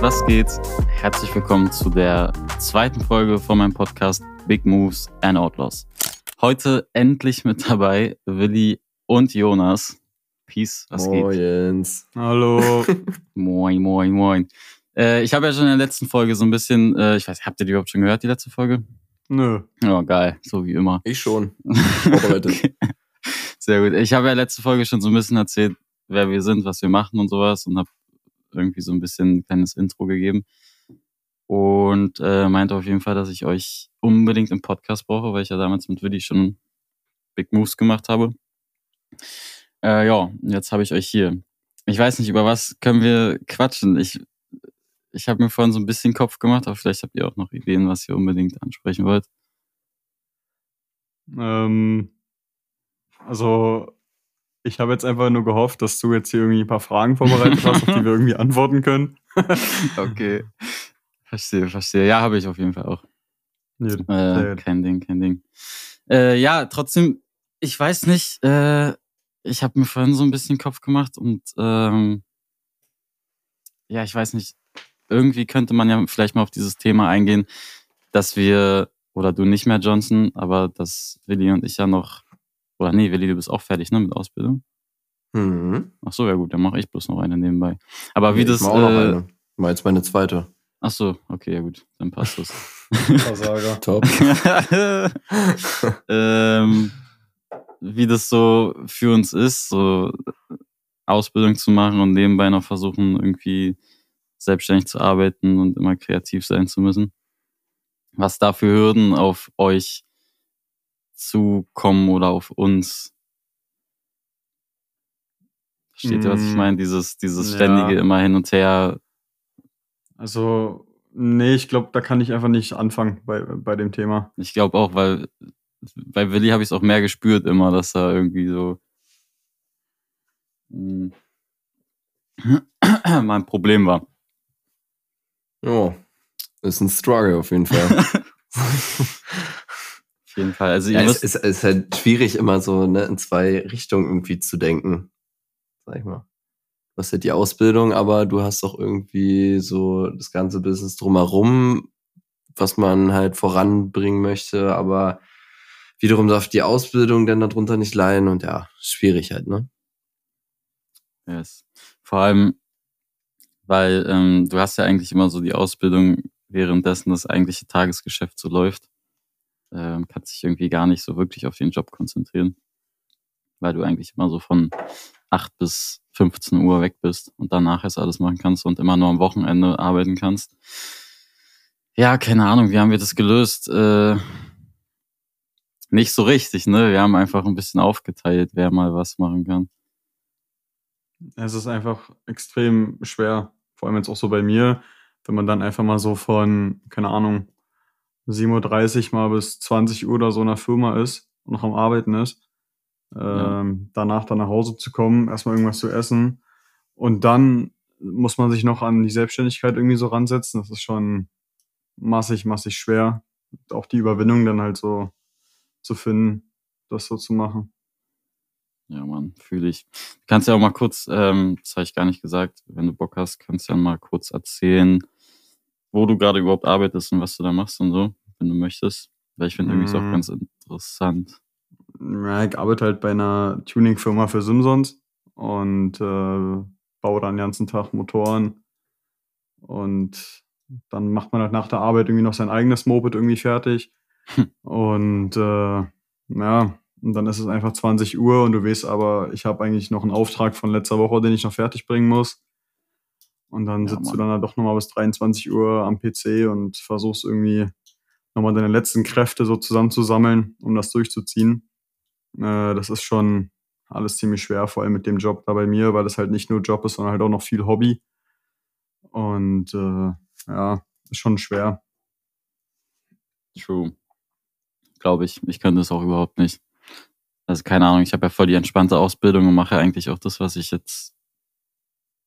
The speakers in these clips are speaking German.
was geht? Herzlich willkommen zu der zweiten Folge von meinem Podcast Big Moves and Outlaws. Heute endlich mit dabei Willi und Jonas. Peace, was Moin, geht? Jens. Hallo. Moin, moin, moin. Äh, ich habe ja schon in der letzten Folge so ein bisschen, äh, ich weiß, habt ihr die überhaupt schon gehört, die letzte Folge? Nö. Ja, geil, so wie immer. Ich schon. Vorbereitet. Okay. Sehr gut. Ich habe ja letzte Folge schon so ein bisschen erzählt, wer wir sind, was wir machen und sowas und habe irgendwie so ein bisschen ein kleines Intro gegeben. Und äh, meinte auf jeden Fall, dass ich euch unbedingt im Podcast brauche, weil ich ja damals mit Willi schon Big Moves gemacht habe. Äh, ja, jetzt habe ich euch hier. Ich weiß nicht, über was können wir quatschen. Ich, ich habe mir vorhin so ein bisschen Kopf gemacht, aber vielleicht habt ihr auch noch Ideen, was ihr unbedingt ansprechen wollt. Ähm, also, ich habe jetzt einfach nur gehofft, dass du jetzt hier irgendwie ein paar Fragen vorbereitet hast, auf die wir irgendwie antworten können. Okay. Verstehe, verstehe. Ja, habe ich auf jeden Fall auch. Nee, Äh, kein Ding, kein Ding. Äh, ja, trotzdem, ich weiß nicht, äh, ich habe mir vorhin so ein bisschen Kopf gemacht und ähm, ja, ich weiß nicht, irgendwie könnte man ja vielleicht mal auf dieses Thema eingehen, dass wir, oder du nicht mehr, Johnson, aber dass Willi und ich ja noch, oder nee, Willi, du bist auch fertig, ne, mit Ausbildung? Mhm. Ach so, ja gut, dann mache ich bloß noch eine nebenbei. Aber wie Nee, das, ich mach auch noch äh, eine. Ich mach jetzt meine zweite. ach so, okay, ja gut, dann passt das. Versager. Top. ähm, wie das so für uns ist, so Ausbildung zu machen und nebenbei noch versuchen, irgendwie selbstständig zu arbeiten und immer kreativ sein zu müssen. Was da für Hürden auf euch zukommen oder auf uns. Versteht ihr, was ich Mm, meine? Dieses, dieses ja. ständige immer hin und her. Also, nee, ich glaube, da kann ich einfach nicht anfangen bei, bei dem Thema. Ich glaube auch, weil bei Willi habe ich es auch mehr gespürt immer, dass er irgendwie so mm, mein Problem war. Ja. Ist ein Struggle auf jeden Fall. Jeden Fall. Also ja, es ist, ist halt schwierig, immer so ne, in zwei Richtungen irgendwie zu denken. Sag ich mal. Du hast halt die Ausbildung, aber du hast auch irgendwie so das ganze Business drumherum, was man halt voranbringen möchte, aber wiederum darf die Ausbildung dann darunter nicht leiden und ja, schwierig halt, ne? yes. vor allem, weil ähm, du hast ja eigentlich immer so die Ausbildung, währenddessen das eigentliche Tagesgeschäft so läuft. Ähm, kannst dich irgendwie gar nicht so wirklich auf den Job konzentrieren, weil du eigentlich immer so von 8 bis 15 Uhr weg bist und danach erst alles machen kannst und immer nur am Wochenende arbeiten kannst. Ja, keine Ahnung, wie haben wir das gelöst? Äh, nicht so richtig, ne? Wir haben einfach ein bisschen aufgeteilt, wer mal was machen kann. Es ist einfach extrem schwer, vor allem jetzt auch so bei mir, wenn man dann einfach mal so von, keine Ahnung, 7.30 Uhr mal bis 20 Uhr oder so in der Firma ist und noch am Arbeiten ist, Ja. ähm, danach dann nach Hause zu kommen, erstmal irgendwas zu essen und dann muss man sich noch an die Selbstständigkeit irgendwie so ransetzen. Das ist schon massig, massig schwer. Auch die Überwindung dann halt so zu finden, das so zu machen. Ja, Mann, fühle ich. Du kannst ja auch mal kurz, ähm, das habe ich gar nicht gesagt, wenn du Bock hast, kannst du ja mal kurz erzählen, wo du gerade überhaupt arbeitest und was du da machst und so, wenn du möchtest. Weil ich finde irgendwie ist auch Mhm. ganz interessant. Ja, ich arbeite halt bei einer Tuning-Firma für Simsons und äh, baue dann den ganzen Tag Motoren. Und dann macht man halt nach der Arbeit irgendwie noch sein eigenes Moped irgendwie fertig. Hm. Und äh, ja, und dann ist es einfach 20 Uhr und du weißt aber, ich habe eigentlich noch einen Auftrag von letzter Woche, den ich noch fertig bringen muss. Und dann Ja, sitzt Mann. du dann halt doch nochmal bis 23 Uhr am PC und versuchst irgendwie nochmal deine letzten Kräfte so zusammenzusammeln, um das durchzuziehen. Äh, das ist schon alles ziemlich schwer, vor allem mit dem Job da bei mir, weil das halt nicht nur Job ist, sondern halt auch noch viel Hobby. Und äh, ja, ist schon schwer. True. Glaube ich. Ich könnte es auch überhaupt nicht. Also keine Ahnung, ich habe ja voll die entspannte Ausbildung und mache eigentlich auch das, was ich jetzt.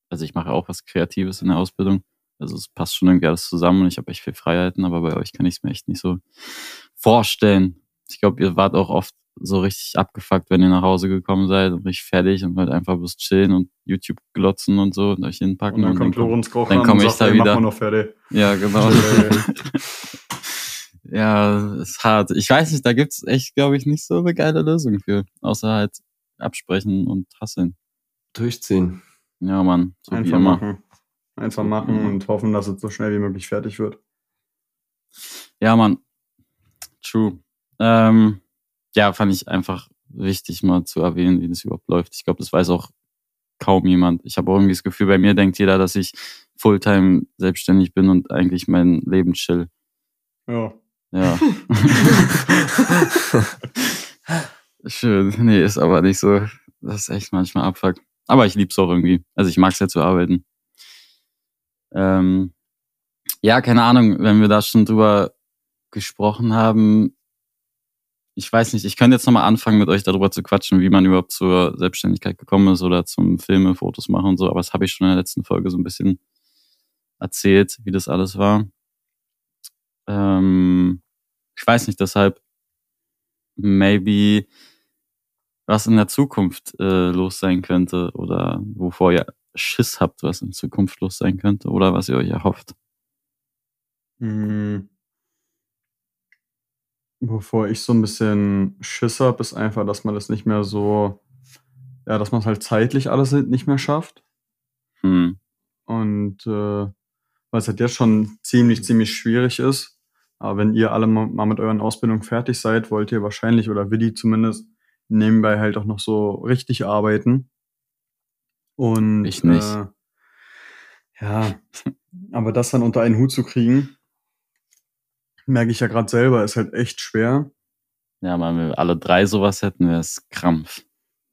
Also ich mache auch was Kreatives in der Ausbildung. Also es passt schon irgendwie alles zusammen und ich habe echt viel Freiheiten, aber bei euch kann ich es mir echt nicht so vorstellen. Ich glaube, ihr wart auch oft so richtig abgefuckt, wenn ihr nach Hause gekommen seid und richtig fertig und halt einfach bloß chillen und YouTube glotzen und so und euch hinpacken. Und dann und kommt dann, Lorenz Koch dann ran komm und ich sagt, da wieder. noch fertig. Ja, genau. Ja, ist hart. Ich weiß nicht, da gibt's echt, glaube ich, nicht so eine geile Lösung für. Außer halt absprechen und hasseln. Durchziehen. Ja, Mann. So wie Einfach immer. machen. Einfach machen und hoffen, dass es so schnell wie möglich fertig wird. Ja, Mann. True. Ähm, ja, fand ich einfach wichtig mal zu erwähnen, wie das überhaupt läuft. Ich glaube, das weiß auch kaum jemand. Ich habe auch irgendwie das Gefühl, bei mir denkt jeder, dass ich Fulltime selbstständig bin und eigentlich mein Leben chill. Ja. Ja. Schön. Nee, ist aber nicht so. Das ist echt manchmal Abfuck. Aber ich lieb's auch irgendwie. Also ich mag's ja zu arbeiten. Ähm, ja, keine Ahnung, wenn wir da schon drüber gesprochen haben. Ich weiß nicht, ich könnte jetzt nochmal anfangen, mit euch darüber zu quatschen, wie man überhaupt zur Selbstständigkeit gekommen ist oder zum Filme, Fotos machen und so. Aber das habe ich schon in der letzten Folge so ein bisschen erzählt, wie das alles war. Ähm, ich weiß nicht, deshalb maybe was in der Zukunft äh, los sein könnte oder wovor ihr Schiss habt, was in Zukunft los sein könnte oder was ihr euch erhofft. Mhm. Bevor ich so ein bisschen Schiss habe, ist einfach, dass man das nicht mehr so, ja, dass man es halt zeitlich alles nicht mehr schafft. Hm. Und äh, weil es halt jetzt schon ziemlich, ziemlich schwierig ist. Aber wenn ihr alle mal mal mit euren Ausbildungen fertig seid, wollt ihr wahrscheinlich, oder Willi zumindest, nebenbei halt auch noch so richtig arbeiten. Und Ich nicht. Äh, ja, aber das dann unter einen Hut zu kriegen, merke ich ja gerade selber, ist halt echt schwer. Ja, man, wenn wir alle drei sowas hätten, wäre es Krampf.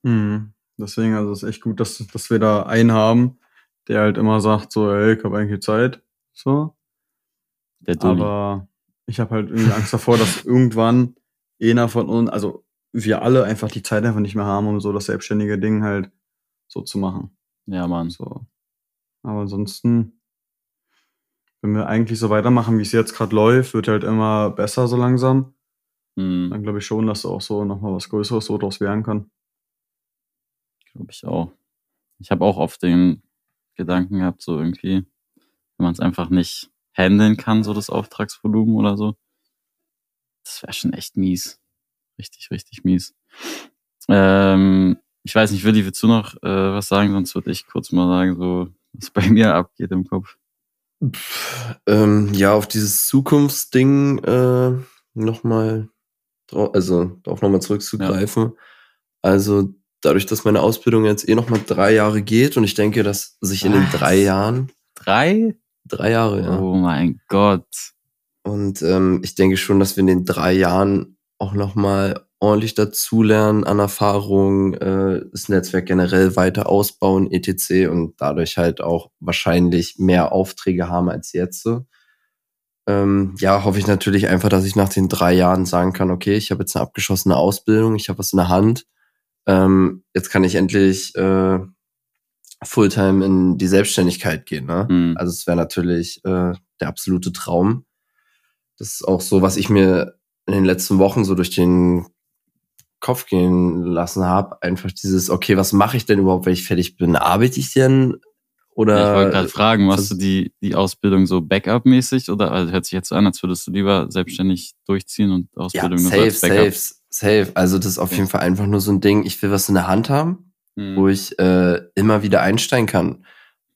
Mhm. Deswegen, also es ist echt gut, dass, dass wir da einen haben, der halt immer sagt, so, ey, ich habe eigentlich Zeit. So. Der Dulli. Aber ich habe halt irgendwie Angst davor, dass irgendwann einer von uns, also wir alle einfach die Zeit einfach nicht mehr haben, um so das selbstständige Ding halt so zu machen. Ja, Mann. So. Aber ansonsten, wenn wir eigentlich so weitermachen, wie es jetzt gerade läuft, wird halt immer besser so langsam. Hm, Dann glaube ich schon, dass da auch so nochmal was Größeres so draus werden kann. glaube ich auch. Ich habe auch oft den Gedanken gehabt, so irgendwie, wenn man es einfach nicht handeln kann, so das Auftragsvolumen oder so. Das wäre schon echt mies. Richtig, richtig mies. Ähm, ich weiß nicht, Willi, willst du noch äh, was sagen? Sonst würde ich kurz mal sagen, so, was bei mir abgeht im Kopf. Ähm, ja, auf dieses Zukunftsding äh, nochmal, also darauf nochmal zurückzugreifen. Also dadurch, dass meine Ausbildung jetzt eh nochmal drei Jahre geht und ich denke, dass sich in den drei Jahren, Drei? drei Jahre, ja. Oh mein Gott. Und ähm, ich denke schon, dass wir in den drei Jahren auch nochmal ordentlich dazulernen an Erfahrung, äh, das Netzwerk generell weiter ausbauen, etc. und dadurch halt auch wahrscheinlich mehr Aufträge haben als jetzt. Ähm, ja, hoffe ich natürlich einfach, dass ich nach den drei Jahren sagen kann, okay, ich habe jetzt eine abgeschossene Ausbildung, ich habe was in der Hand. Ähm, jetzt kann ich endlich äh, Fulltime in die Selbstständigkeit gehen. Ne? Hm. Also es wäre natürlich äh, der absolute Traum. Das ist auch so, was ich mir in den letzten Wochen so durch den Kopf gehen lassen habe. Einfach dieses, okay, was mache ich denn überhaupt, wenn ich fertig bin? Arbeite ich denn? Oder Ja, ich wollte gerade fragen, machst du die, die Ausbildung so Backup-mäßig oder also hört sich jetzt so an, als würdest du lieber selbstständig durchziehen und ja, Ausbildung nur so safe, als Backup? safe, safe. Also das ist auf Okay. jeden Fall einfach nur so ein Ding. Ich will was in der Hand haben, Hm. wo ich äh, immer wieder einsteigen kann.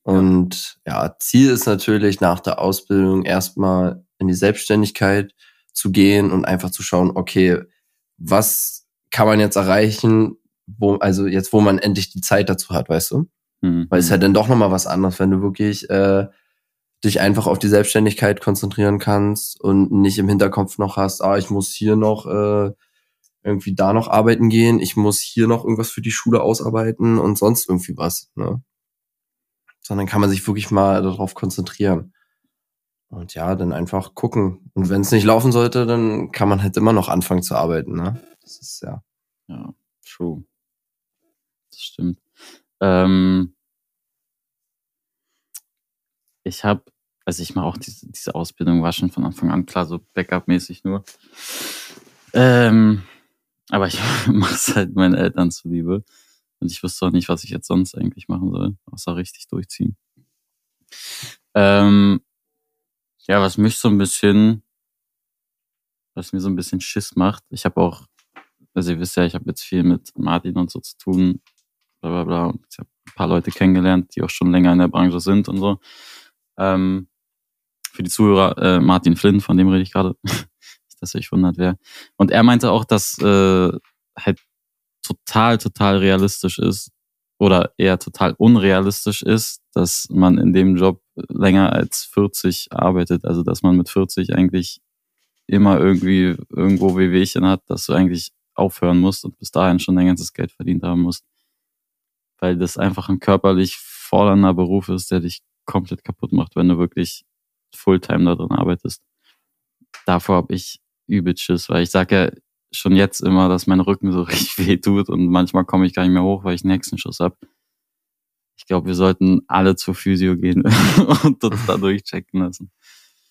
Und ja, Ziel ist natürlich nach der Ausbildung erstmal in die Selbstständigkeit zu gehen und einfach zu schauen, okay, was kann man jetzt erreichen, wo, also jetzt, wo man endlich die Zeit dazu hat, weißt du? Hm. Weil es ist ja dann doch nochmal was anderes, wenn du wirklich äh, dich einfach auf die Selbstständigkeit konzentrieren kannst und nicht im Hinterkopf noch hast, ah, ich muss hier noch äh, irgendwie da noch arbeiten gehen, ich muss hier noch irgendwas für die Schule ausarbeiten und sonst irgendwie was. Ne? Sondern kann man sich wirklich mal darauf konzentrieren. Und ja, dann einfach gucken. Und wenn es nicht laufen sollte, dann kann man halt immer noch anfangen zu arbeiten. Ne? Das ist ja. Ja, true. Das stimmt. Ähm, ich habe, also ich mache auch diese, diese Ausbildung, war schon von Anfang an klar, so Backup-mäßig nur. Ähm, Aber ich mache es halt meinen Eltern zuliebe. Und ich wüsste auch nicht, was ich jetzt sonst eigentlich machen soll, außer richtig durchziehen. Ähm, ja, was mich so ein bisschen, was mir so ein bisschen Schiss macht. Ich habe auch, also ihr wisst ja, ich habe jetzt viel mit Martin und so zu tun, bla bla bla. Und ich habe ein paar Leute kennengelernt, die auch schon länger in der Branche sind und so. Ähm, für die Zuhörer, äh, Martin Flynn, von dem rede ich gerade. dass euch wundert, wer. Und er meinte auch, dass äh, halt total, total realistisch ist oder eher total unrealistisch ist, dass man in dem Job länger als 40 arbeitet. Also dass man mit 40 eigentlich immer irgendwie irgendwo Wehwehchen hat, dass du eigentlich aufhören musst und bis dahin schon dein ganzes Geld verdient haben musst. Weil das einfach ein körperlich fordernder Beruf ist, der dich komplett kaputt macht, wenn du wirklich Fulltime da drin arbeitest. Davor habe ich übel Schiss, weil ich sage ja schon jetzt immer, dass mein Rücken so richtig weh tut und manchmal komme ich gar nicht mehr hoch, weil ich einen Hexenschuss habe. Ich glaube, wir sollten alle zur Physio gehen und uns da durchchecken lassen.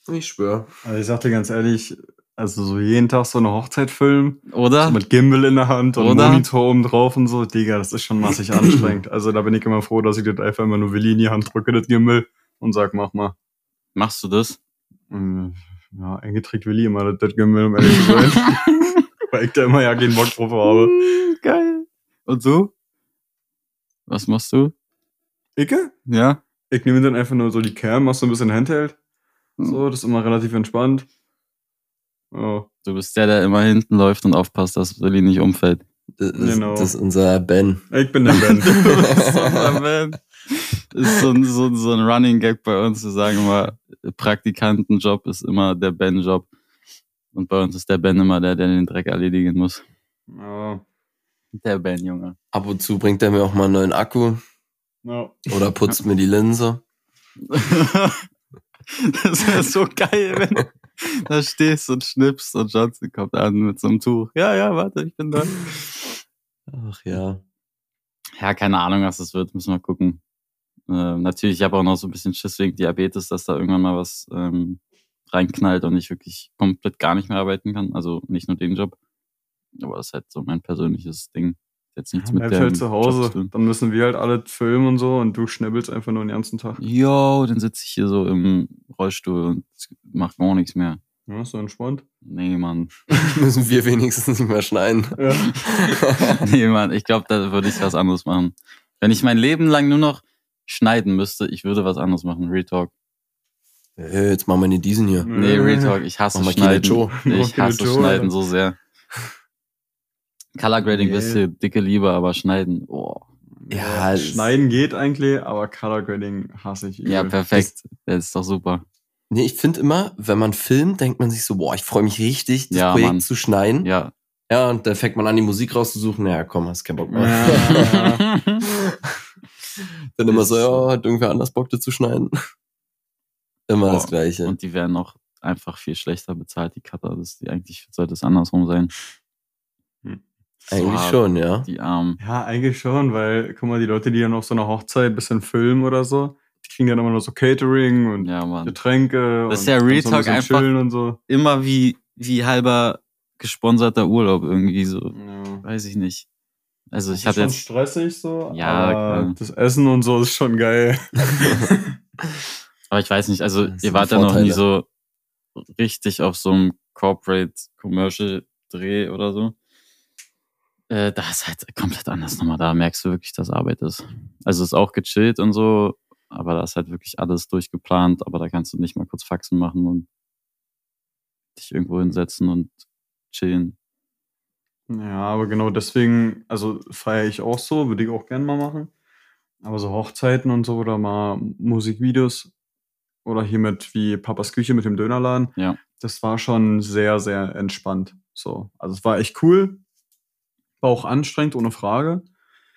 Ich schwöre. Also ich sag dir ganz ehrlich, also so jeden Tag so eine Hochzeit filmen, Oder? so mit Gimbal in der Hand und Oder? Monitor oben drauf und so, Digga, das ist schon massig anstrengend. Also da bin ich immer froh, dass ich das einfach immer nur Willi in die Hand drücke, das Gimbal, und sag, mach mal. Machst du das? Und, ja, eigentlich trägt Willi immer das, das Gimbal, um ehrlich zu sein. Weil ich da immer ja keinen Bock drauf habe. Mm, Geil. Und du? Was machst du? Icke? Ja? Ich nehme dann einfach nur so die Cam, mach so ein bisschen Handheld. So, das ist immer relativ entspannt. Ja. Du bist der, der immer hinten läuft und aufpasst, dass Willi nicht umfällt. Das, ist- Genau. das ist unser Ben. Ich bin der Ben. Du bist unser Man. ist so ein, so, so ein Running Gag bei uns. Wir sagen immer, Praktikantenjob ist immer der Ben-Job. Und bei uns ist der Ben immer der, der den Dreck erledigen muss. ja. Der Ben, Junge. Ab und zu bringt er mir auch mal einen neuen Akku Ja. oder putzt mir die Linse. das wäre so geil, wenn da stehst und schnippst und Johnson kommt an mit so einem Tuch. Ja, ja, warte, ich bin da. Ach ja. Ja, keine Ahnung, was das wird, müssen wir gucken. Ähm, natürlich, ich habe auch noch so ein bisschen Schiss wegen Diabetes, dass da irgendwann mal was ähm, reinknallt und ich wirklich komplett gar nicht mehr arbeiten kann. Also nicht nur den Job. Aber das ist halt so mein persönliches Ding. Jetzt nichts mit Bleib dem halt zu Hause. Dann müssen wir halt alle filmen und so und du schnibbelst einfach nur den ganzen Tag. Yo, dann sitze ich hier so im Rollstuhl und mach gar nichts mehr. Ja, ist so entspannt. Nee, Mann. Müssen wir wenigstens nicht mehr schneiden. Ja. nee, Mann, ich glaube, da würde ich was anderes machen. Wenn ich mein Leben lang nur noch schneiden müsste, ich würde was anderes machen. Real Talk. Hey, jetzt machen wir nicht diesen hier. Nee, Real Talk, ich hasse Mach Schneiden. Joe. Ich hasse Joe, Schneiden so sehr. Color Grading Nee. wisst ihr, dicke Liebe, aber Schneiden, oh. Ja, es- Schneiden geht eigentlich, aber Color Grading hasse ich. Ja, perfekt. Das ist doch super. Nee, ich finde immer, wenn man filmt, denkt man sich so, boah, ich freue mich richtig, das Ja, Projekt Mann. zu schneiden. Ja. Ja. und dann fängt man an, die Musik rauszusuchen. Naja, komm, hast keinen Bock mehr. Ja. Dann immer so, ja, hat irgendwer anders Bock, das zu schneiden. immer Boah, das Gleiche. Und die werden noch einfach viel schlechter bezahlt, die Cutter. Das, die, eigentlich sollte es andersrum sein. Eigentlich schon, ja. Die Armen. ja, eigentlich schon, weil, guck mal, die Leute, die dann auf so einer Hochzeit ein bisschen filmen oder so, die kriegen dann immer nur so Catering und Ja. Getränke Das ist und ja Real so ein Talk einfach- chillen und so. Immer wie, wie halber gesponserter Urlaub irgendwie so. Ja. Weiß ich nicht. Also Das ich schon jetzt. stressig so, Ja, das Essen und so ist schon geil. Aber ich weiß nicht, also Das ihr wart ja noch nie so richtig auf so einem Corporate Commercial Dreh oder so. Äh, da ist halt komplett anders nochmal. Da merkst du wirklich, dass Arbeit ist. Also ist auch gechillt und so, aber da ist halt wirklich alles durchgeplant, aber da kannst du nicht mal kurz Faxen machen und dich irgendwo hinsetzen und chillen. Ja, aber genau deswegen, also feiere ich auch so, würde ich auch gerne mal machen. Aber so Hochzeiten und so oder mal Musikvideos oder hier mit wie Papas Küche mit dem Dönerladen, Ja. das war schon sehr, sehr entspannt. So, also es war echt cool, war auch anstrengend, ohne Frage.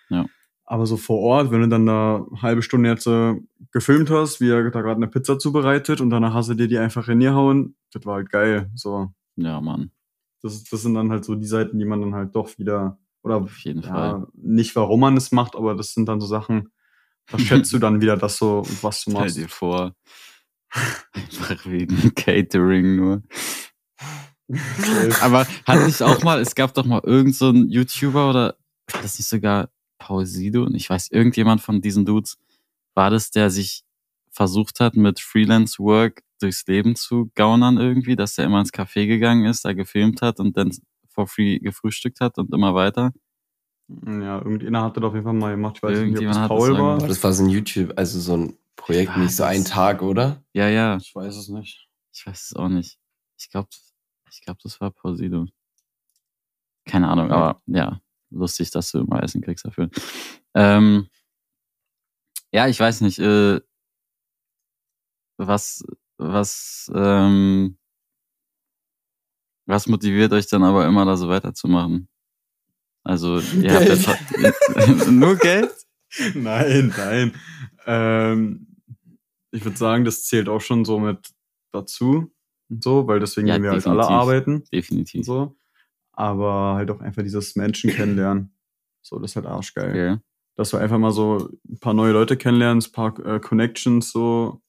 Ja. Aber so vor Ort, wenn du dann da eine halbe Stunde jetzt äh, gefilmt hast, wie er da gerade eine Pizza zubereitet und danach hast du dir die einfach in ihr hauen, das war halt geil. So, Ja, Mann. das, das sind dann halt so die Seiten, die man dann halt doch wieder, oder Auf jeden Fall. ja, nicht warum man es macht, aber das sind dann so Sachen, da schätzt du dann wieder das so, was du Stell machst. dir vor. Einfach wegen Catering nur. Aber hatte ich auch mal, es gab doch mal irgend so einen YouTuber oder war das nicht sogar Paul Sido? Ich weiß, irgendjemand von diesen Dudes war das, der sich versucht hat, mit Freelance Work durchs Leben zu gaunern irgendwie, dass er immer ins Café gegangen ist, da gefilmt hat und dann for free gefrühstückt hat und immer weiter. Ja, irgendjemand hat das auf jeden Fall mal gemacht. Ich weiß nicht, ob Irgendjemand das hat das Paul mal war. gemacht. Aber das war so ein YouTube, also so ein Projekt, nicht so ein das? Tag, oder? Ja, ja, Ich weiß es nicht. ich weiß es auch nicht. Ich glaube, ich glaube, das war Sido. Keine Ahnung, aber ja, lustig, dass du immer Essen kriegst dafür. Ähm, ja, ich weiß nicht, äh, was, was, ähm, was motiviert euch dann aber immer da so weiterzumachen? Also, ihr habt jetzt nur Geld? nein, nein. Ähm, ich würde sagen, das zählt auch schon so mit dazu. Und so, weil deswegen Ja, gehen wir halt alle definitiv. arbeiten. und Definitiv. so. Aber halt auch einfach dieses Menschen kennenlernen. So, das ist halt arschgeil. Okay. Dass du einfach mal so ein paar neue Leute kennenlernst, ein paar äh, Connections, so.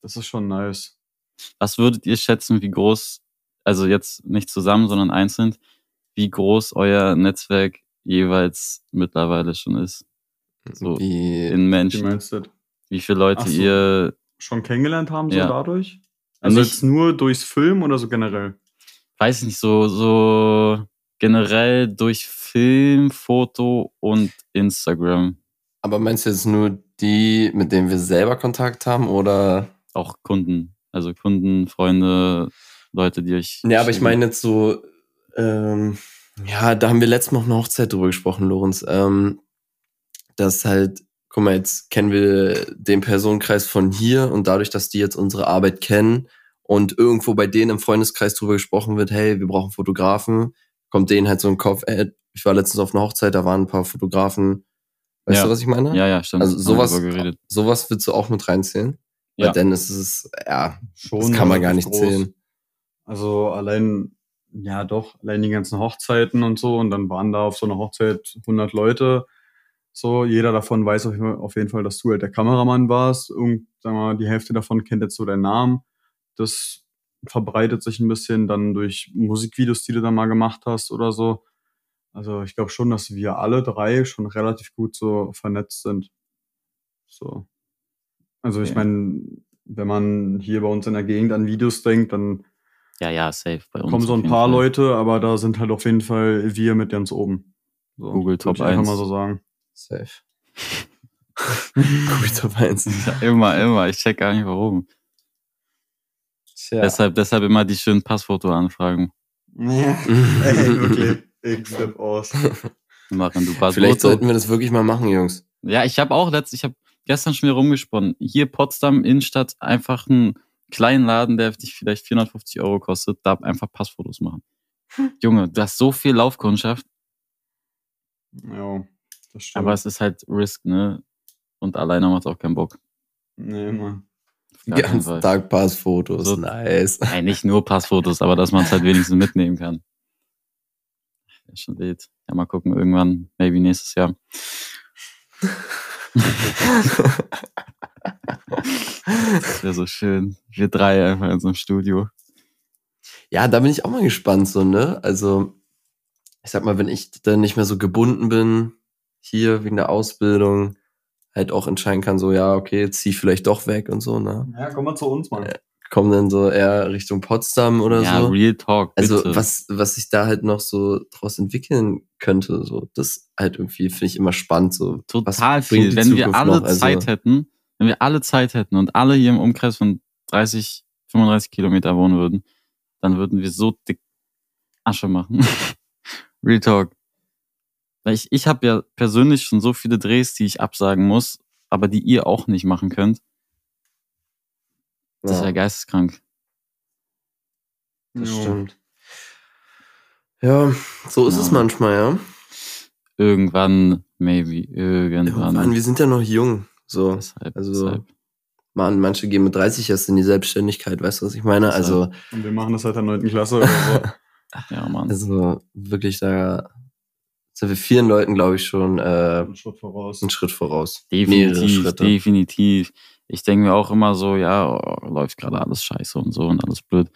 Das ist schon nice. Was würdet ihr schätzen, wie groß, also jetzt nicht zusammen, sondern einzeln, wie groß euer Netzwerk jeweils mittlerweile schon ist? So Wie, in Wie Menschen. meinst du das? Wie viele Leute so. ihr, Schon kennengelernt haben, so Ja. dadurch? Also Nicht- jetzt nur durchs Film oder so generell? weiß ich nicht, so, so generell durch Film, Foto und Instagram. aber meinst du jetzt nur die, mit denen wir selber Kontakt haben oder? Auch Kunden. Also Kunden, Freunde, Leute, die euch. Ja, aber ich meine jetzt so, ähm, ja, da haben wir letztes Mal auf einer Hochzeit drüber gesprochen, Lorenz. Ähm, dass halt, guck mal, jetzt kennen wir den Personenkreis von hier und dadurch, dass die jetzt unsere Arbeit kennen und irgendwo bei denen im Freundeskreis drüber gesprochen wird, hey, wir brauchen Fotografen, kommt denen halt so ein Kopf, ey, ich war letztens auf einer Hochzeit, da waren ein paar Fotografen. Weißt Ja. du, was ich meine? Ja, ja, stimmt. Also sowas, sowas würdest du auch mit reinzählen? Ja. Weil dann ist es, ja, Schon. das kann man gar nicht groß. zählen. Also allein, ja doch, allein die ganzen Hochzeiten und so und dann waren da auf so einer Hochzeit 100 Leute. So, jeder davon weiß auf jeden Fall- dass du halt der Kameramann warst. Und sag mal, die Hälfte davon kennt jetzt so deinen Namen. Das verbreitet sich ein bisschen dann durch Musikvideos, die du dann mal gemacht hast oder so. Also ich glaube schon, dass wir alle drei schon relativ gut so vernetzt sind. So. Also ich meine, wenn man hier bei uns in der Gegend an Videos denkt, dann Ja, ja, safe. Bei uns kommen so ein paar Fall. Leute, aber da sind halt auf jeden Fall wir mit ganz oben. So, Google Top ich einfach 1. mal so sagen. Safe. Gut, Top 1. Ja, immer, immer. Ich check gar nicht warum. Tja. Deshalb, deshalb immer die schönen Passfoto-Anfragen Ja. Ey, wirklich. Ich flipp aus. machen. Du Passfoto. Vielleicht sollten wir das wirklich mal machen, Jungs. Ja, ich habe auch letzt, ich habe gestern schon wieder rumgesponnen. Hier Potsdam Innenstadt einfach einen kleinen Laden, der dich vielleicht 450 Euro kostet, da einfach Passfotos machen. Junge, du hast so viel Laufkundschaft, Ja, das stimmt. aber es ist halt Risk, ne? Und alleine macht auch keinen Bock. nee, Mann. Ganz. Tag Passfotos. So- nice. Nein, nicht nur Passfotos, aber dass man es halt wenigstens mitnehmen kann. Ja, schon wild. Ja, mal gucken, irgendwann, maybe nächstes Jahr. Das wäre so schön. Wir drei einfach in so einem Studio. Ja, da bin ich auch mal gespannt, so, ne? Also, ich sag mal, wenn ich dann nicht mehr so gebunden bin, hier wegen der Ausbildung, halt auch entscheiden kann, so, ja, okay, zieh vielleicht doch weg und so, ne? Ja, komm mal zu uns, Mann. Kommen dann so eher Richtung Potsdam oder ja, so. Real Talk. Bitte. Also, was, was sich da halt noch so draus entwickeln könnte, so, das halt irgendwie finde ich immer spannend, so. Total viel. Wenn wir Zukunft alle noch? Also, Zeit hätten, wenn wir alle Zeit hätten und alle hier im Umkreis von 30, 35 Kilometer wohnen würden, dann würden wir so dick Asche machen. Real Talk. Weil ich, ich habe ja persönlich schon so viele Drehs, die ich absagen muss, aber die ihr auch nicht machen könnt. Das ist ja ja, geisteskrank. das Jo. stimmt. Ja, so ist Ja. es manchmal, ja. Irgendwann, maybe, irgendwann. Mann, wir sind ja noch jung, so. deshalb, also- deshalb. Man, manche gehen mit 30 erst in die Selbstständigkeit, weißt du, was ich meine? Also, Und wir machen das seit der 9. Klasse oder so. Ja, Mann. also wirklich, da sind wir vielen Leuten, glaube ich, schon äh, Einen Schritt voraus. einen Schritt voraus. Definitiv, definitiv. Ich denke mir auch immer so, ja, oh, läuft gerade alles scheiße und so und alles blöd.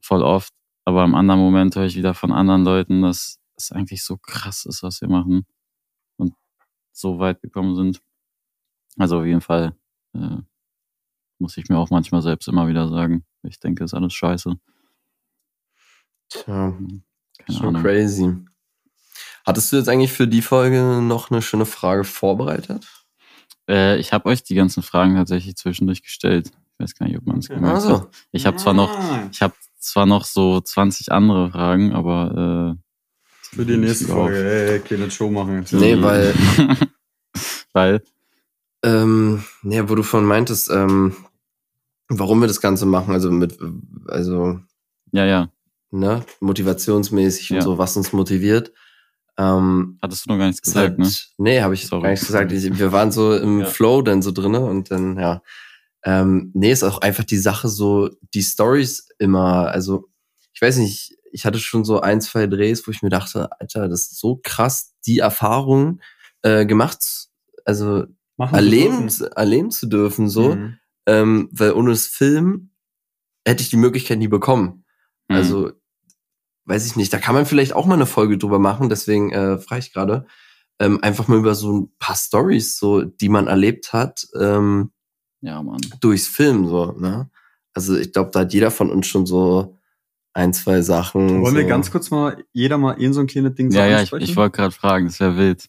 Voll oft. Aber im anderen Moment höre ich wieder von anderen Leuten, dass es eigentlich so krass ist, was wir machen und so weit gekommen sind. Also auf jeden Fall äh, muss ich mir auch manchmal selbst immer wieder sagen. Ich denke, ist alles scheiße. Tja, Keine schon Ahnung. crazy. Hattest du jetzt eigentlich für die Folge noch eine schöne Frage vorbereitet? Äh, ich habe euch die ganzen Fragen tatsächlich zwischendurch gestellt. Ich weiß gar nicht, ob man es gemerkt Also, hat. Ich habe zwar noch, ich habe zwar noch so 20 andere Fragen, aber äh, Für die nächste Auf. Folge. Ey, keine Show machen. Nee, weil- weil ähm, nee, wo du von meintest, ähm, warum wir das Ganze machen, also mit, also, ja, ja, ne, motivationsmäßig und Ja. so, was uns motiviert. Ähm, hattest du noch gar nichts gesagt, halt, ne? Nee, habe ich Sorry. gar nicht gesagt. Ich, wir waren so im Ja. Flow dann so drinne und dann, ja. Ähm, nee, ist auch einfach die Sache so, die Stories immer, also, ich weiß nicht, ich hatte schon so ein, zwei Drehs, wo ich mir dachte, Alter, das ist so krass, die Erfahrung äh, gemacht, also Machen erleben, erleben zu dürfen, so, Mhm. ähm, weil ohne das Film hätte ich die Möglichkeit nie bekommen. Mhm. Also, weiß ich nicht, da kann man vielleicht auch mal eine Folge drüber machen, deswegen äh, frage ich gerade. Ähm, einfach mal über so ein paar Stories, so, die man erlebt hat, ähm, ja, Mann. durchs Film, so, ne? Also ich glaube, da hat jeder von uns schon so ein, zwei Sachen. Wollen so. wir ganz kurz mal jeder mal in so ein kleines Ding so Ja, ja, ich, ich wollte gerade fragen, das wäre wild.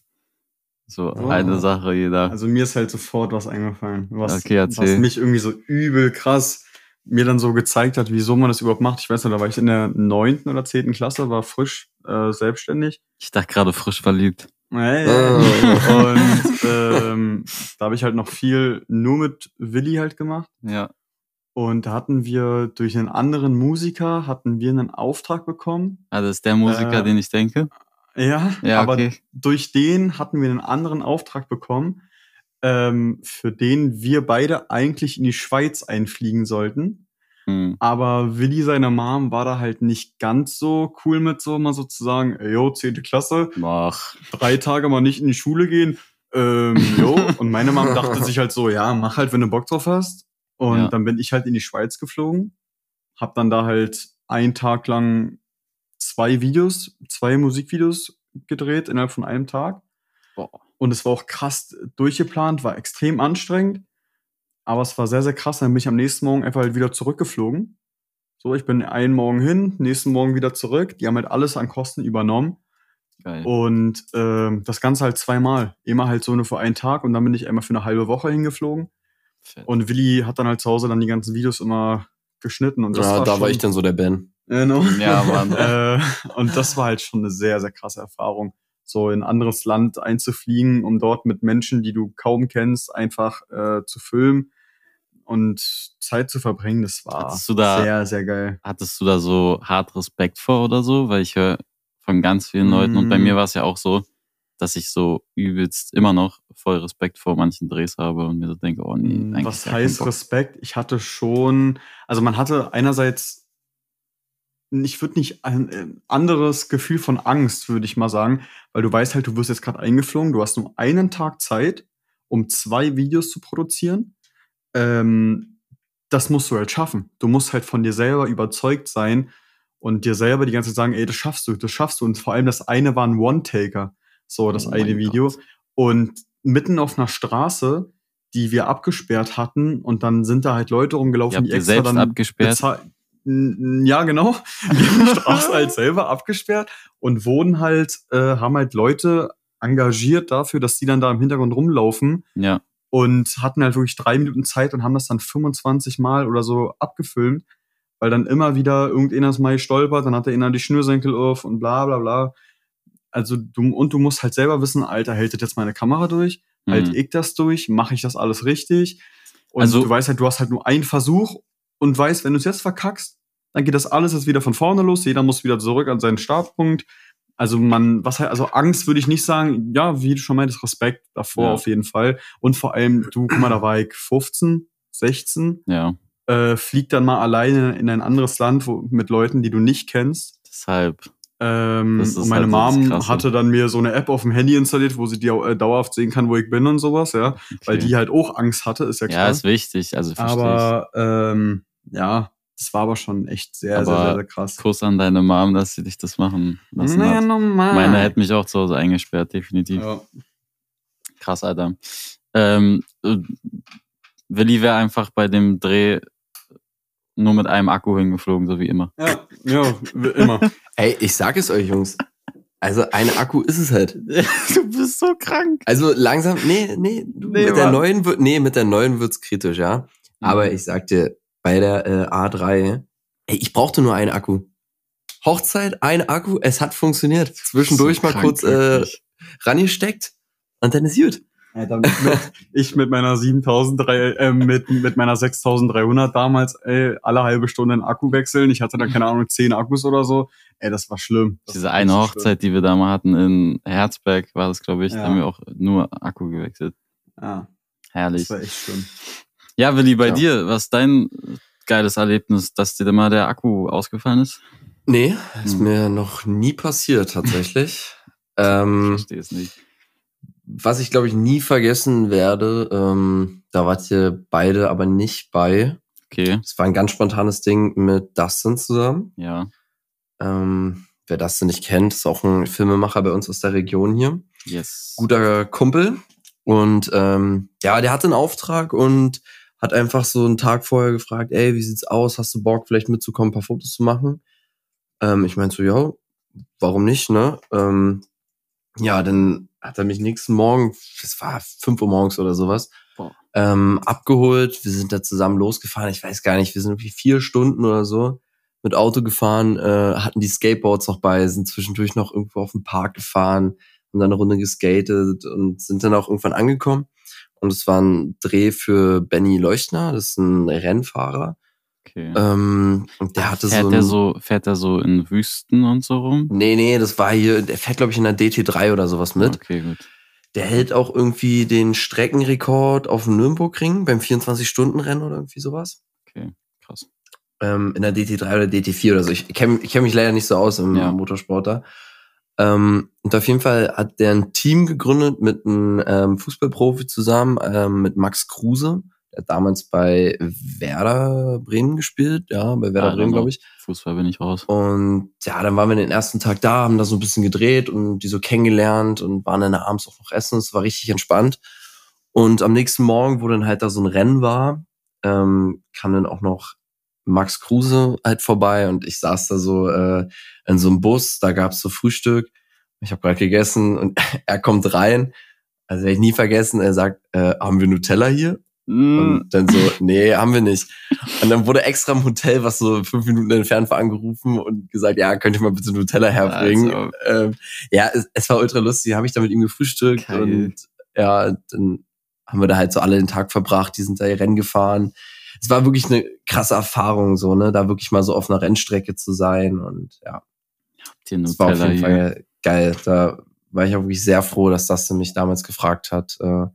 So Oh. eine Sache jeder. Also mir ist halt sofort was eingefallen, was, Okay, erzähl. was mich irgendwie so übel krass mir dann so gezeigt hat, wieso man das überhaupt macht. Ich weiß nicht, da war ich in der neunten oder zehnten Klasse, war frisch äh, selbstständig. ich dachte gerade frisch verliebt. Hey, Oh. Und ähm, da habe ich halt noch viel nur mit Willi halt gemacht. Ja. Und da hatten wir durch einen anderen Musiker, hatten wir einen Auftrag bekommen. Ah, das ist der Musiker, Äh, den ich denke. Ja, Ja, aber okay. durch den hatten wir einen anderen Auftrag bekommen, ähm, für den wir beide eigentlich in die Schweiz einfliegen sollten. Hm. Aber Willi, seine Mom, war da halt nicht ganz so cool mit so mal sozusagen, yo, zehnte Klasse, Ach, drei Tage mal nicht in die Schule gehen. Ähm, jo. Und meine Mom dachte sich halt so, ja, mach halt, wenn du Bock drauf hast. Und Ja. dann bin ich halt in die Schweiz geflogen, hab dann da halt einen Tag lang zwei Videos, zwei Musikvideos gedreht innerhalb von einem Tag. boah. Und es war auch krass durchgeplant, war extrem anstrengend. Aber es war sehr, sehr krass. Dann bin ich am nächsten Morgen einfach halt wieder zurückgeflogen. So, ich bin einen Morgen hin, nächsten Morgen wieder zurück. Die haben halt alles an Kosten übernommen. Geil. Und ähm, das Ganze halt zweimal. Immer halt so nur für einen Tag und dann bin ich einmal für eine halbe Woche hingeflogen. Fett. Und Willi hat dann halt zu Hause dann die ganzen Videos immer geschnitten. Und das ja, war da schon, war ich dann so der Ben. Genau. Ja, Mann. äh, und das war halt schon eine sehr, sehr krasse Erfahrung. So in ein anderes Land einzufliegen, um dort mit Menschen, die du kaum kennst, einfach äh, zu filmen und Zeit zu verbringen. Das war da- sehr, sehr geil. Hattest du da so hart Respekt vor oder so? Weil ich höre von ganz vielen Leuten und bei Mm. mir war es ja auch so, dass ich so übelst immer noch voll Respekt vor manchen Drehs habe und mir so denke, oh nee, Mm, Was heißt. Respekt? Ich hatte schon, also man hatte einerseits, ich würde nicht ein, ein anderes Gefühl von Angst, würde ich mal sagen, weil du weißt halt, du wirst jetzt gerade eingeflogen, du hast nur einen Tag Zeit, um zwei Videos zu produzieren. Ähm, das musst du halt schaffen. Du musst halt von dir selber überzeugt sein und dir selber die ganze Zeit sagen, ey, das schaffst du, das schaffst du. Und vor allem das eine war ein One-Taker, so das Oh eine Video. Gott. Und mitten auf einer Straße, die wir abgesperrt hatten, und dann sind da halt Leute rumgelaufen, die extra selbst dann abgesperrt? Ja, genau. Die Straße halt selber abgesperrt und wurden halt, äh, haben halt Leute engagiert dafür, dass die dann da im Hintergrund rumlaufen Ja, und hatten halt wirklich drei Minuten Zeit und haben das dann 25 Mal oder so abgefilmt, weil dann immer wieder irgendeiner ist mal stolpert, dann hat der einer die Schnürsenkel auf und bla bla bla. Also du, und du musst halt selber wissen, Alter, hält das jetzt meine Kamera durch? Halt Mhm. ich das durch? Mache ich das alles richtig? Und Also- du weißt halt, du hast halt nur einen Versuch und weißt, wenn du es jetzt verkackst, dann geht das alles jetzt wieder von vorne los. Jeder muss wieder zurück an seinen Startpunkt. Also man, was halt, also Angst würde ich nicht sagen. Ja, wie du schon meintest, Respekt davor Ja. auf jeden Fall. Und vor allem, du, guck mal, da war ich 15, 16, ja. äh, flieg dann mal alleine in ein anderes Land wo, mit Leuten, die du nicht kennst. Deshalb. Ähm, und meine halt Mom hatte dann mir so eine App auf dem Handy installiert, wo sie die äh, dauerhaft sehen kann, wo ich bin und sowas, ja. Okay. Weil die halt auch Angst hatte, ist ja klar. ja, ist wichtig. Also verstehe Aber ähm, ja, Das war aber schon echt sehr, Aber sehr, sehr, sehr krass. Kuss an deine Mom, dass sie dich das machen lassen Naja, hat. normal. Meine hätte mich auch zu Hause eingesperrt, definitiv. ja. Krass, Alter. Ähm, äh, Willi wäre einfach bei dem Dreh nur mit einem Akku hingeflogen, so wie immer. ja, ja, wie immer. Ey, ich sag es euch, Jungs. Also ein Akku ist es halt. du bist so krank. Also langsam, nee, nee, du, Nee, mit der neuen wird, nee, mit der neuen wird's kritisch, ja. Aber ich sag dir, bei der äh, A3, ey, ich brauchte nur einen Akku. Hochzeit, ein Akku, es hat funktioniert. Zwischendurch So mal krank, kurz äh, wirklich. rangesteckt und dann ist gut. Alter, mit, ich mit meiner 7003, äh, mit, mit meiner 6300 damals, ey, alle halbe Stunde einen Akku wechseln. Ich hatte dann, keine Ahnung, 10 Akkus oder so. Ey, das war schlimm. Das Diese war eine Hochzeit, die wir da mal hatten in Herzberg, war das, glaube ich, da Ja. haben wir auch nur Akku gewechselt. Schlimm. Ja, Herrlich. das war echt schlimm. Ja, Willi, bei Ja. dir, was ist dein geiles Erlebnis, dass dir da mal der Akku ausgefallen ist? Nee, ist Hm. mir noch nie passiert tatsächlich. Ich ähm, verstehe es nicht. Was ich glaube ich nie vergessen werde, ähm, da wart ihr beide aber nicht bei. Okay, Es war ein ganz spontanes Ding mit Dustin zusammen. ja. Ähm, wer Dustin nicht kennt, ist auch ein Filmemacher bei uns aus der Region hier. Yes. Guter Kumpel. Und ähm, ja, der hatte einen Auftrag und hat einfach so einen Tag vorher gefragt, ey, wie sieht's aus? Hast du Bock, vielleicht mitzukommen, ein paar Fotos zu machen? Ähm, ich meinte so, ja, warum nicht, ne? Ähm, ja, dann hat er mich nächsten Morgen, es war fünf Uhr morgens oder sowas, ähm, abgeholt. Wir sind da zusammen losgefahren. Ich weiß gar nicht, wir sind irgendwie vier Stunden oder so mit Auto gefahren, äh, hatten die Skateboards noch bei, sind zwischendurch noch irgendwo auf den Park gefahren, haben dann eine Runde geskatet und sind dann auch irgendwann angekommen. Und es war ein Dreh für Benny Leuchtner, das ist ein Rennfahrer. Okay. Ähm, und der hatte fährt so, der ein, so, fährt der so in Wüsten und so rum? Nee, nee, das war hier, der fährt, glaube ich, in der DT3 oder sowas mit. Okay, gut. Der hält auch irgendwie den Streckenrekord auf dem Nürnbergring beim 24-Stunden-Rennen oder irgendwie sowas. Okay, krass. ähm, in der DT3 oder DT4 oder so. Ich kenne kenn mich leider nicht so aus im Ja. Motorsport da. Ähm, und auf jeden Fall hat der ein Team gegründet mit einem ähm, Fußballprofi zusammen, ähm, mit Max Kruse. Der hat damals bei Werder Bremen gespielt, ja, bei Werder Ah, Bremen, dann glaube ich. Fußball bin ich raus. Und ja, dann waren wir den ersten Tag da, haben da so ein bisschen gedreht und die so kennengelernt und waren dann abends auch noch essen. Es war richtig entspannt. Und am nächsten Morgen, wo dann halt da so ein Rennen war, ähm, kam dann auch noch Max Kruse halt vorbei und ich saß da so äh, in so einem Bus, da gab's so Frühstück. Ich habe gerade gegessen und er kommt rein. Also werde ich nie vergessen, er sagt, äh, haben wir Nutella hier? Mm, Und dann so, nee, haben wir nicht. Und dann wurde extra im Hotel, was so fünf Minuten entfernt war, angerufen und gesagt, ja, könnt ihr mal bitte Nutella herbringen. Also. Ähm, ja, es, es war ultra lustig, habe ich da mit ihm gefrühstückt Geil. und ja, dann haben wir da halt so alle den Tag verbracht, die sind da ihr Rennen gefahren. Es war wirklich eine krasse Erfahrung, so, ne, da wirklich mal so auf einer Rennstrecke zu sein und ja, habt ihr das war auf Nutella jeden hier? Fall geil. Da war ich auch wirklich sehr froh, dass das mich damals gefragt hat, äh,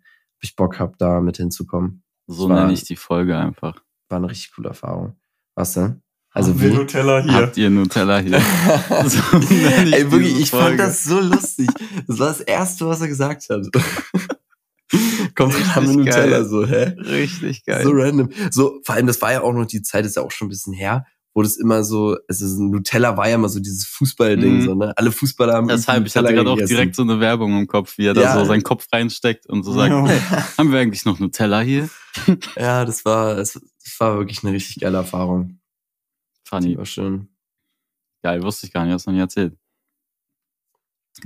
ich Bock hab, da mit hinzukommen. So war- nenne ich die Folge einfach. War eine richtig coole Erfahrung. Was denn? Also wir wie? Nutella hier. Habt ihr Nutella hier? So nenne ich Ey, wirklich, ich fand Folge. das so lustig. Das war das Erste, was er gesagt hat. Kommt Richtig haben wir Nutella geil. so, hä? Richtig geil. So random. So, vor allem, das war ja auch noch, die Zeit ist ja auch schon ein bisschen her, wo das immer so, also so Nutella war ja immer so dieses Fußballding, Mhm. so, ne? Alle Fußballer haben Deshalb, ich hatte gerade auch direkt so eine Werbung im Kopf, wie er Ja. da so seinen Kopf reinsteckt und so sagt, Ja. haben wir eigentlich noch Nutella hier? Ja, das war, das, das war wirklich eine richtig geile Erfahrung. Funny. Die war schön. Geil, wusste ich gar nicht, hast du noch nie erzählt.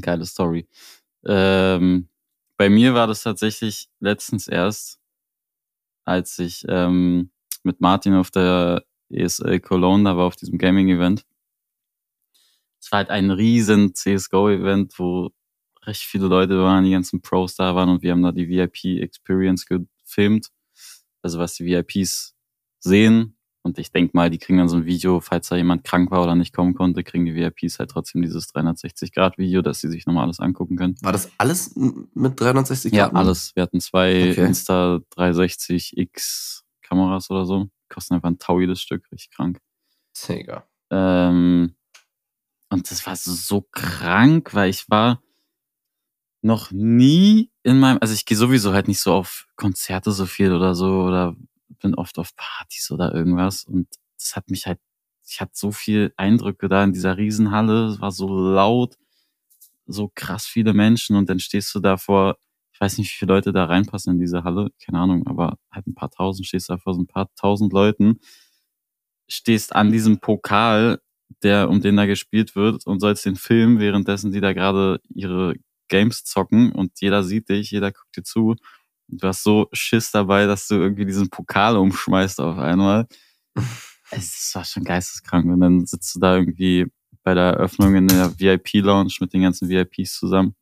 Geile Story. Ähm, bei mir war das tatsächlich letztens erst, als ich ähm, mit Martin auf der ESL Cologne, da war auf diesem Gaming-Event. Es war halt ein riesen CSGO-Event, wo recht viele Leute waren, die ganzen Pros da waren und wir haben da die VIP-Experience gefilmt. Also was die VIPs sehen. Und ich denk mal, die kriegen dann so ein Video, falls da jemand krank war oder nicht kommen konnte, kriegen die VIPs halt trotzdem dieses 360-Grad-Video, dass sie sich nochmal alles angucken können. War das alles mit 360 Ja, Karten? alles. Wir hatten zwei Okay. Insta 360X Kameras oder so. Kosten einfach ein Taui das Stück, richtig krank. Digga. Ähm, und das war so, so krank, weil ich war noch nie in meinem, also ich gehe sowieso halt nicht so auf Konzerte so viel oder so oder bin oft auf Partys oder irgendwas und das hat mich halt, ich hatte so viel Eindrücke da in dieser Riesenhalle, es war so laut, so krass viele Menschen und dann stehst du da vor, ich weiß nicht, wie viele Leute da reinpassen in diese Halle, keine Ahnung, aber halt ein paar tausend, stehst da vor so ein paar tausend Leuten, stehst an diesem Pokal, der, um den da gespielt wird und sollst den filmen, währenddessen die da gerade ihre Games zocken und jeder sieht dich, jeder guckt dir zu. Und du hast so Schiss dabei, dass du irgendwie diesen Pokal umschmeißt auf einmal. es war schon geisteskrank. Und dann sitzt du da irgendwie bei der Eröffnung in der VIP-Lounge mit den ganzen VIPs zusammen.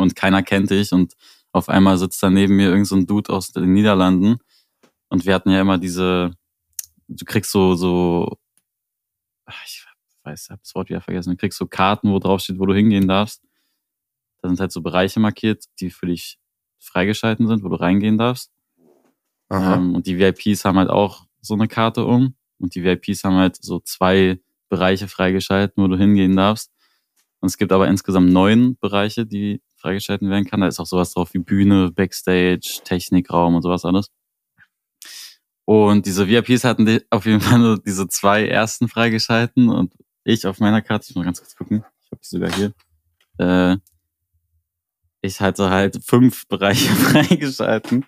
Und keiner kennt dich. Und auf einmal sitzt da neben mir irgendein so Dude aus den Niederlanden. Und wir hatten ja immer diese, du kriegst so, so, ich weiß, ich hab das Wort wieder vergessen, du kriegst so Karten, wo drauf steht, wo du hingehen darfst. Da sind halt so Bereiche markiert, die für dich freigeschalten sind, wo du reingehen darfst. Ähm, und die VIPs haben halt auch so eine Karte um. Und die VIPs haben halt so zwei Bereiche freigeschalten, wo du hingehen darfst. Und es gibt aber insgesamt neun Bereiche, die freigeschalten werden kann. Da ist auch sowas drauf wie Bühne, Backstage, Technikraum und sowas alles. Und diese VIPs hatten auf jeden Fall nur diese zwei ersten freigeschalten und ich auf meiner Karte, ich muss mal ganz kurz gucken, ich habe die sogar hier, äh, ich hatte halt fünf Bereiche freigeschalten.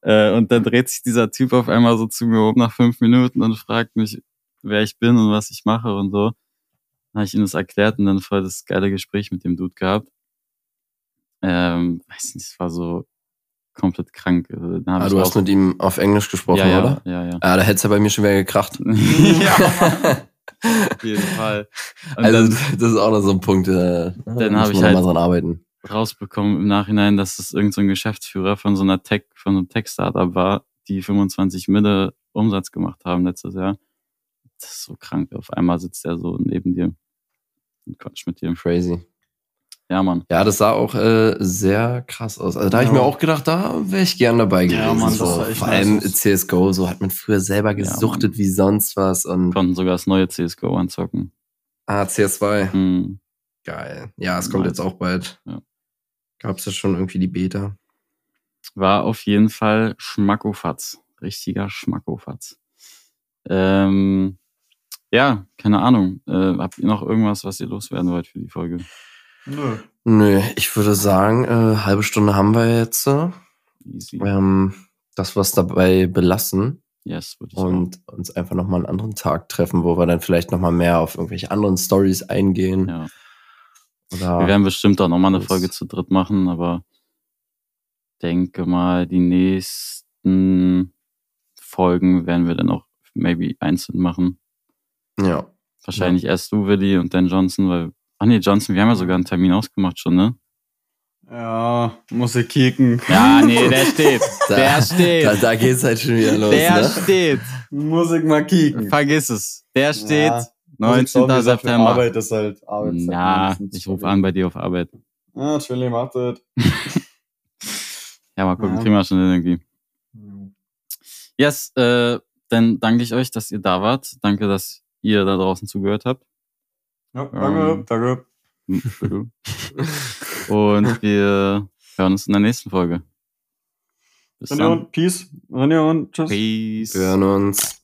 Äh, und dann dreht sich dieser Typ auf einmal so zu mir um nach fünf Minuten und fragt mich, wer ich bin und was ich mache und so. Dann habe ich ihm das erklärt und dann voll das geile Gespräch mit dem Dude gehabt. Ähm, weiß nicht, es war so komplett krank. Also, Ah, du hast mit ihm auf Englisch gesprochen, ja, ja, oder? Ja, ja. Ah, da hättest du bei mir schon wieder gekracht. ja, auf jeden Fall. Und also, dann das ist auch noch so ein Punkt, äh, Dann muss hab ich halt- mal dran arbeiten. rausbekommen im Nachhinein, dass es irgendein so ein Geschäftsführer von so einer Tech, von so einem Tech-Startup war, die 25 Mille Umsatz gemacht haben letztes Jahr. Das ist so krank. Auf einmal sitzt er so neben dir und quatscht mit dir. Crazy. Ja, Mann. Ja, das sah auch äh, sehr krass aus. Also da habe ich Ja. mir auch gedacht, da wäre ich gern dabei gewesen. Ja, Mann, so. Vor nice allem aus. CSGO, so hat man früher selber Ja, gesuchtet wie sonst was. Und Konnten sogar das neue CSGO anzocken. ah, CS2. Hm. Geil. Ja, es kommt Nice. jetzt auch bald. Ja. Gab's ja schon irgendwie die Beta. War auf jeden Fall Schmackofatz. Richtiger Schmackofatz. Ähm, ja, keine Ahnung. Äh, habt ihr noch irgendwas, was ihr loswerden wollt für die Folge? Nö. Nö, ich würde sagen, äh, halbe Stunde haben wir jetzt. Äh, Easy. ähm, das was dabei belassen Yes, würde ich und uns einfach nochmal einen anderen Tag treffen, wo wir dann vielleicht nochmal mehr auf irgendwelche anderen Stories eingehen. Ja. Oder Wir werden bestimmt auch nochmal eine Folge zu dritt machen, aber denke mal, die nächsten Folgen werden wir dann auch maybe einzeln machen. ja. Wahrscheinlich erst du, Willi, und dann Johnson, weil. Ach nee, Johnson, wir haben ja sogar einen Termin ausgemacht schon, ne? Ja, muss ich kicken. Ja, nee, der steht. Da, Der steht. Da, da geht's halt schon wieder los. Der ne? steht. Muss ich mal kicken. Vergiss es. Der steht. Ja, 19. September. Arbeit ist halt Arbeit. Ja, ich rufe an bei dir auf Arbeit. Ja, Chili macht das. Ja, mal gucken, Ja. kriegen wir schon irgendwie. Yes, äh, dann danke ich euch, dass ihr da wart. Danke, dass ihr da draußen zugehört habt. Ja, danke, Ähm, danke. Und wir hören uns in der nächsten Folge. Bis René dann. und Peace. René und Tschüss. Peace. Wir hören uns.